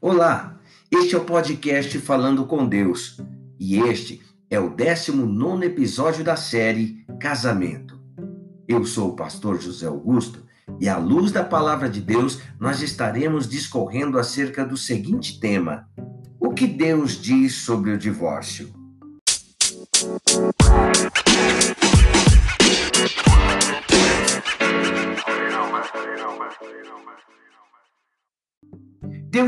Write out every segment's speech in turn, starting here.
Olá, este é o podcast Falando com Deus e este é o 19 episódio da série Casamento. Eu sou o pastor José Augusto e, à luz da palavra de Deus, nós estaremos discorrendo acerca do seguinte tema: O que Deus diz sobre o divórcio?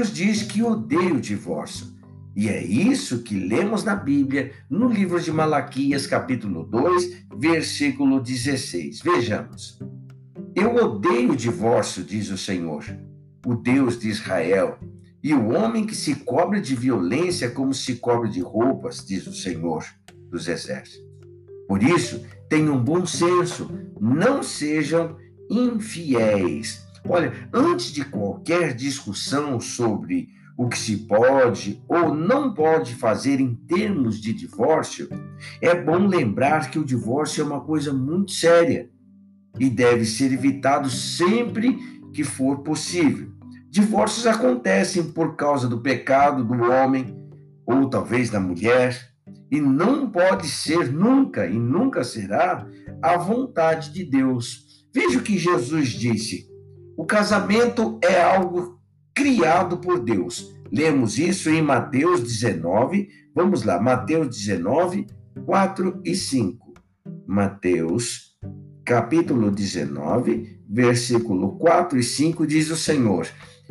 Deus diz que odeia o divórcio. E é isso que lemos na Bíblia, no livro de Malaquias, capítulo 2, versículo 16. Vejamos. Eu odeio o divórcio, diz o Senhor, o Deus de Israel, e o homem que se cobre de violência como se cobre de roupas, diz o Senhor dos Exércitos. Por isso, tenham bom senso, não sejam infiéis Olha, antes de qualquer discussão sobre o que se pode ou não pode fazer em termos de divórcio, é bom lembrar que o divórcio é uma coisa muito séria e deve ser evitado sempre que for possível. Divórcios acontecem por causa do pecado do homem ou talvez da mulher, e não pode ser nunca e nunca será a vontade de Deus. Veja o que Jesus disse: o casamento é algo criado por Deus. Lemos isso em Mateus 19. Vamos lá, Mateus 19, 4 e 5. Mateus, capítulo 19, versículo 4 e 5 diz o Senhor.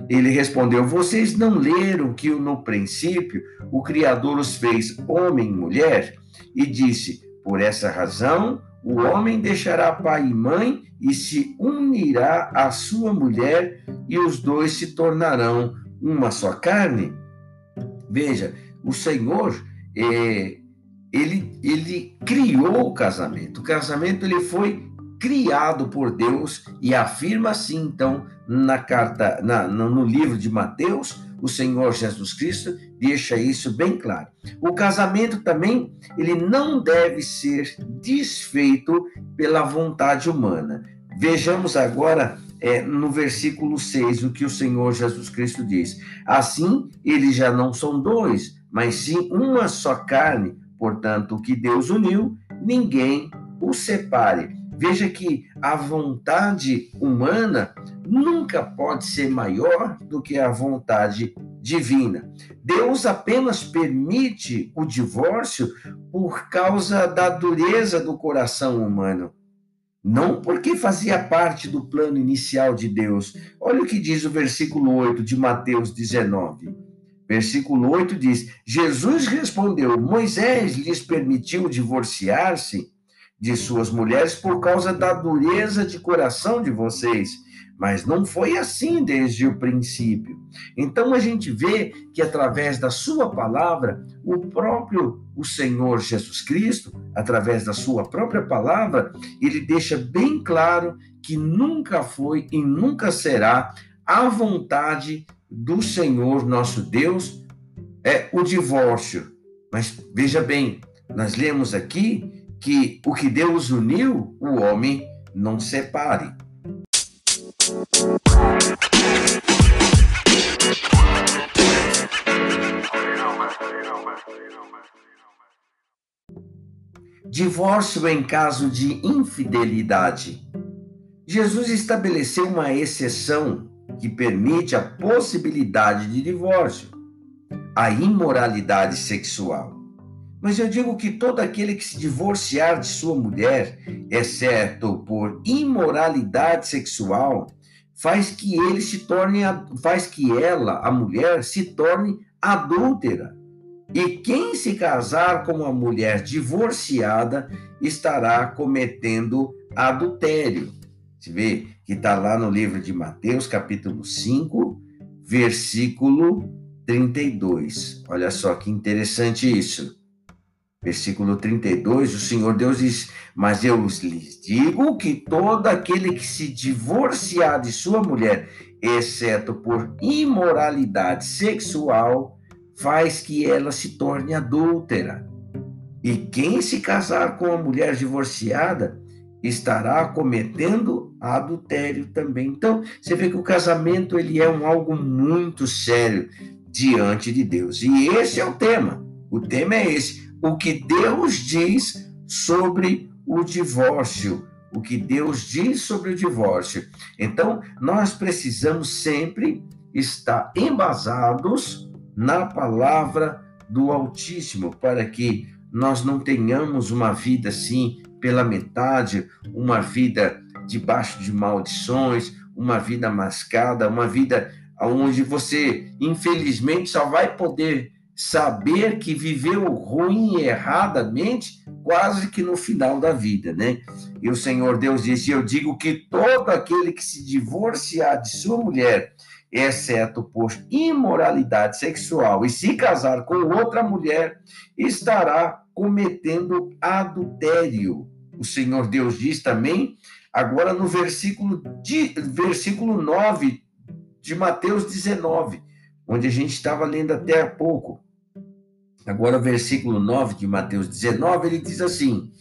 Ele respondeu: Vocês não leram que no princípio o Criador os fez homem e mulher? E disse: Por essa razão o homem deixará pai e mãe e se unirá à sua mulher, e os dois se tornarão uma só carne. Veja, o Senhor, é, ele, ele criou o casamento. O casamento ele foi criado por Deus e afirma assim, então, na carta, na, no livro de Mateus, o Senhor Jesus Cristo deixa isso bem claro. O casamento também, ele não deve ser desfeito pela vontade humana. Vejamos agora é, no versículo 6 o que o Senhor Jesus Cristo diz. Assim, eles já não são dois, mas sim uma só carne. Portanto, o que Deus uniu, ninguém o separe. Veja que a vontade humana nunca pode ser maior do que a vontade divina. Deus apenas permite o divórcio por causa da dureza do coração humano. Não porque fazia parte do plano inicial de Deus. Olha o que diz o versículo 8 de Mateus 19. Versículo 8 diz: Jesus respondeu: Moisés lhes permitiu divorciar-se de suas mulheres por causa da dureza de coração de vocês. Mas não foi assim desde o princípio. Então a gente vê que através da sua palavra, o próprio o Senhor Jesus Cristo, através da sua própria palavra, ele deixa bem claro que nunca foi e nunca será a vontade do Senhor nosso Deus é o divórcio. Mas veja bem, nós lemos aqui que o que Deus uniu, o homem não separe. Divórcio em caso de infidelidade. Jesus estabeleceu uma exceção que permite a possibilidade de divórcio, a imoralidade sexual. Mas eu digo que todo aquele que se divorciar de sua mulher, exceto por imoralidade sexual, faz que ele se torne, faz que ela, a mulher, se torne adúltera. E quem se casar com uma mulher divorciada estará cometendo adultério. Você vê que está lá no livro de Mateus, capítulo 5, versículo 32. Olha só que interessante isso. Versículo 32, o Senhor Deus diz: Mas eu lhes digo que todo aquele que se divorciar de sua mulher, exceto por imoralidade sexual, faz que ela se torne adúltera. E quem se casar com uma mulher divorciada estará cometendo adultério também. Então, você vê que o casamento ele é um algo muito sério. diante de Deus. E esse é o tema. O tema é esse. O que Deus diz sobre o divórcio. O que Deus diz sobre o divórcio. Então, nós precisamos sempre estar embasados na palavra do Altíssimo, para que nós não tenhamos uma vida assim pela metade, uma vida debaixo de maldições, uma vida mascada, uma vida onde você, infelizmente, só vai poder saber que viveu ruim e erradamente quase que no final da vida, né? E o Senhor Deus disse: Eu digo que todo aquele que se divorciar de sua mulher exceto por imoralidade sexual, e se casar com outra mulher, estará cometendo adultério. O Senhor Deus diz também, agora no versículo, de, versículo 9 de Mateus 19, onde a gente estava lendo até há pouco. Agora, versículo 9 de Mateus 19, ele diz assim: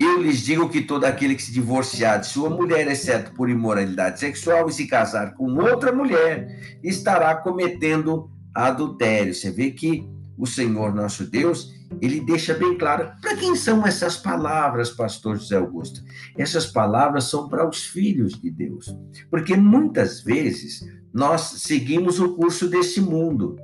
eu lhes digo que todo aquele que se divorciar de sua mulher, exceto por imoralidade sexual, e se casar com outra mulher, estará cometendo adultério. Você vê que o Senhor nosso Deus, ele deixa bem claro para quem são essas palavras, pastor José Augusto. Essas palavras são para os filhos de Deus. Porque muitas vezes nós seguimos o curso desse mundo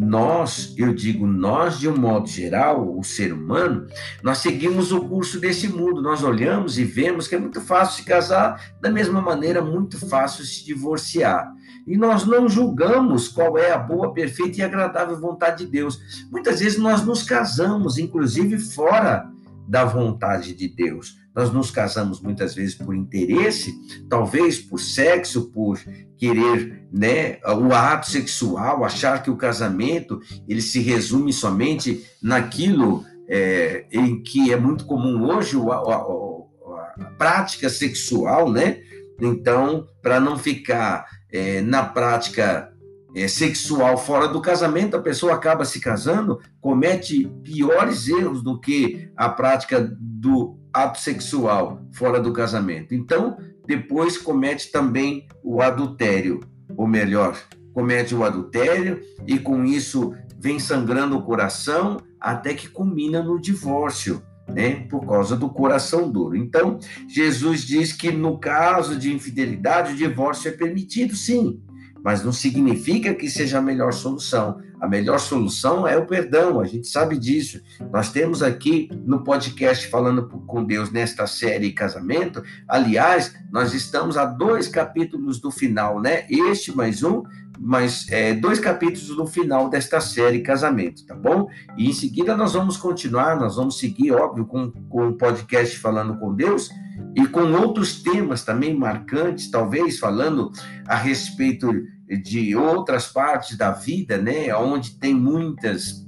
nós, eu digo nós de um modo geral, o ser humano, nós seguimos o curso desse mundo, nós olhamos e vemos que é muito fácil se casar, da mesma maneira, muito fácil se divorciar. E nós não julgamos qual é a boa, perfeita e agradável vontade de Deus. Muitas vezes nós nos casamos, inclusive fora da vontade de Deus. Nós nos casamos muitas vezes por interesse, talvez por sexo, por querer, né, o ato sexual, achar que o casamento ele se resume somente naquilo é, em que é muito comum hoje a, a, a, prática sexual, né? Então, para não ficar é, na prática é, sexual fora do casamento, a pessoa acaba se casando, comete piores erros do que a prática do ato sexual fora do casamento. Então, depois comete também o adultério, ou melhor, comete o adultério e com isso vem sangrando o coração até que culmina no divórcio. Né, por causa do coração duro. Então, Jesus diz que no caso de infidelidade, o divórcio é permitido, sim, mas não significa que seja a melhor solução. A melhor solução é o perdão, a gente sabe disso. Nós temos aqui no podcast Falando com Deus nesta série Casamento. Aliás, nós estamos a dois capítulos do final, né? Este mais um, mas é, dois capítulos no final desta série Casamento, tá bom? E em seguida nós vamos continuar, nós vamos seguir, óbvio, com, com o podcast Falando com Deus e com outros temas também marcantes, talvez falando a respeito de outras partes da vida, né, onde tem muitas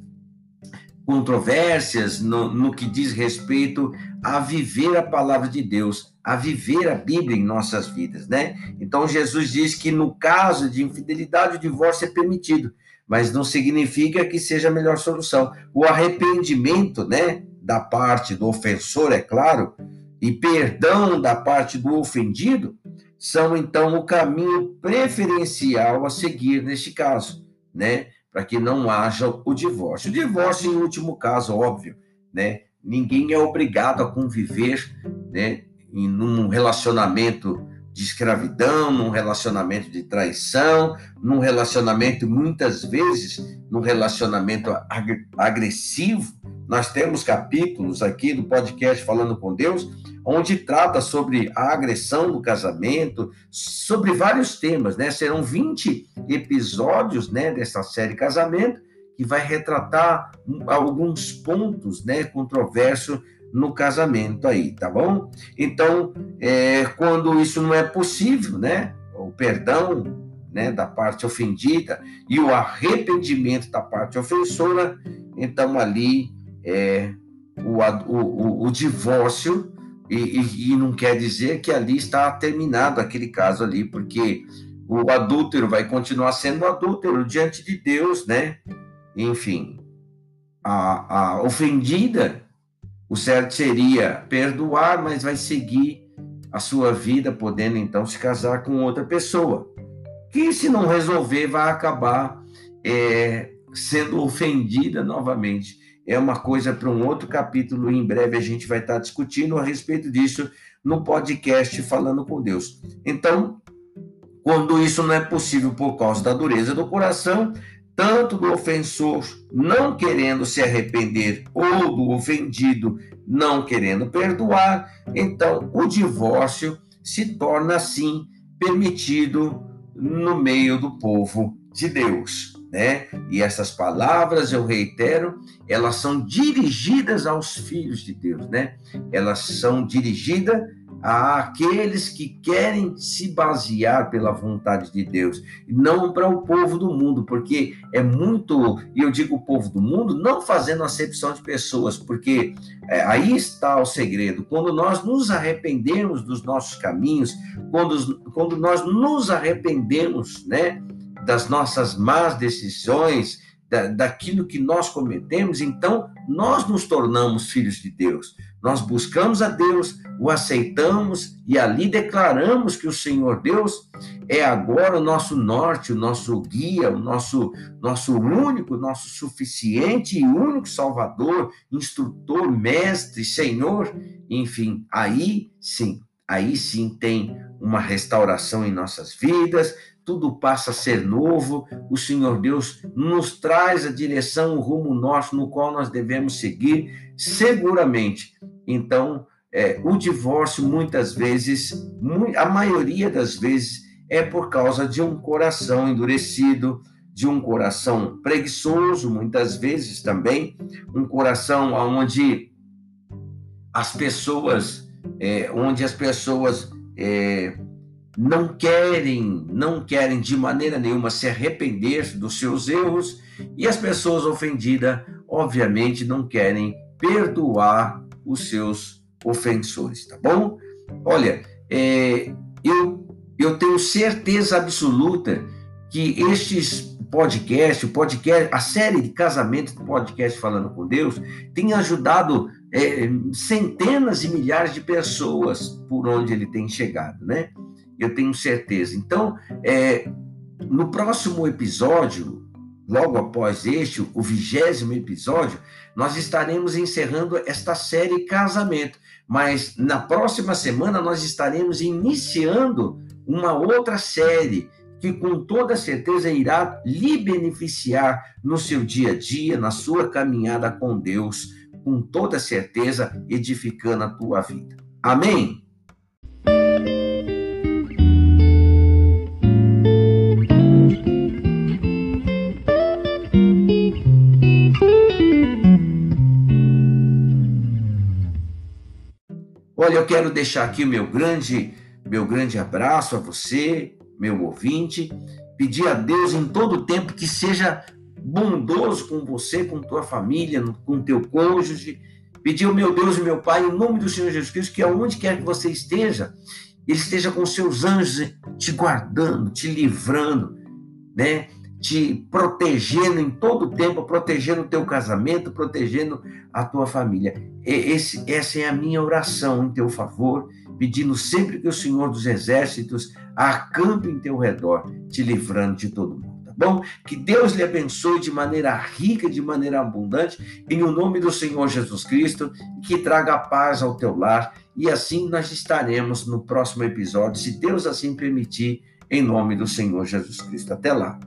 controvérsias no, no que diz respeito a viver a palavra de Deus, a viver a Bíblia em nossas vidas, né? Então Jesus diz que no caso de infidelidade o divórcio é permitido, mas não significa que seja a melhor solução. O arrependimento, né, da parte do ofensor, é claro, e perdão da parte do ofendido são então o caminho preferencial a seguir neste caso, né? Para que não haja o divórcio. O divórcio, em último caso, óbvio, né? Ninguém é obrigado a conviver, né? Em um relacionamento de escravidão, num relacionamento de traição, num relacionamento, muitas vezes, num relacionamento ag agressivo. Nós temos capítulos aqui do podcast Falando com Deus onde trata sobre a agressão do casamento, sobre vários temas, né? Serão 20 episódios, né, dessa série Casamento, que vai retratar alguns pontos, né, controversos no casamento aí, tá bom? Então, é, quando isso não é possível, né, o perdão, né, da parte ofendida e o arrependimento da parte ofensora, então ali é, o, o, o divórcio e, e, e, não quer dizer que ali está terminado aquele caso ali, porque o adúltero vai continuar sendo adúltero diante de Deus, né? Enfim, a, a ofendida, o certo seria perdoar, mas vai seguir a sua vida, podendo então se casar com outra pessoa. Que se não resolver, vai acabar é, sendo ofendida novamente. É uma coisa para um outro capítulo, em breve a gente vai estar discutindo a respeito disso no podcast Falando com Deus. Então, quando isso não é possível por causa da dureza do coração, tanto do ofensor não querendo se arrepender ou do ofendido não querendo perdoar, então o divórcio se torna assim permitido no meio do povo de Deus, né? E essas palavras, eu reitero, elas são dirigidas aos filhos de Deus, né? Elas são dirigidas àqueles que querem se basear pela vontade de Deus, não para o povo do mundo, porque é muito, e eu digo o povo do mundo, não fazendo acepção de pessoas, porque é, aí está o segredo. Quando nós nos arrependemos dos nossos caminhos, quando, quando nós nos arrependemos, né, das nossas más decisões, da, daquilo que nós cometemos, então nós nos tornamos filhos de Deus. Nós buscamos a Deus, o aceitamos e ali declaramos que o Senhor Deus é agora o nosso norte, o nosso guia, o nosso, nosso único, nosso suficiente e único Salvador, instrutor, mestre, Senhor. Enfim, aí sim, aí sim tem uma restauração em nossas vidas, tudo passa a ser novo, o Senhor Deus nos traz a direção, o rumo nosso no qual nós devemos seguir, seguramente. Então, é, o divórcio, muitas vezes, a maioria das vezes, é por causa de um coração endurecido, de um coração preguiçoso, muitas vezes também, um coração onde as pessoas, é, onde as pessoas é, não querem, não querem de maneira nenhuma se arrepender dos seus erros e as pessoas ofendidas, obviamente, não querem perdoar os seus ofensores, tá bom? Olha, é, eu, eu tenho certeza absoluta que estes podcasts, podcast, a série de casamento do podcast Falando com Deus, tem ajudado é, centenas e milhares de pessoas por onde ele tem chegado, né? eu tenho certeza. Então, é, no próximo episódio, logo após este, o vigésimo episódio, nós estaremos encerrando esta série Casamento. Mas na próxima semana nós estaremos iniciando uma outra série que com toda certeza irá lhe beneficiar no seu dia a dia, na sua caminhada com Deus, com toda certeza edificando a tua vida. Amém? Quero deixar aqui o meu grande, meu grande abraço a você, meu ouvinte, pedir a Deus em todo o tempo que seja bondoso com você, com tua família, com teu cônjuge. Pedir ao meu Deus e meu Pai, em nome do Senhor Jesus Cristo, que aonde quer que você esteja, Ele esteja com seus anjos te guardando, te livrando, né? Te protegendo em todo o tempo, protegendo o teu casamento, protegendo a tua família. Esse, essa é a minha oração em teu favor, pedindo sempre que o Senhor dos Exércitos acampe em teu redor, te livrando de todo mundo. Tá bom? Que Deus lhe abençoe de maneira rica, de maneira abundante, em o nome do Senhor Jesus Cristo, que traga paz ao teu lar. E assim nós estaremos no próximo episódio, se Deus assim permitir, em nome do Senhor Jesus Cristo. Até lá.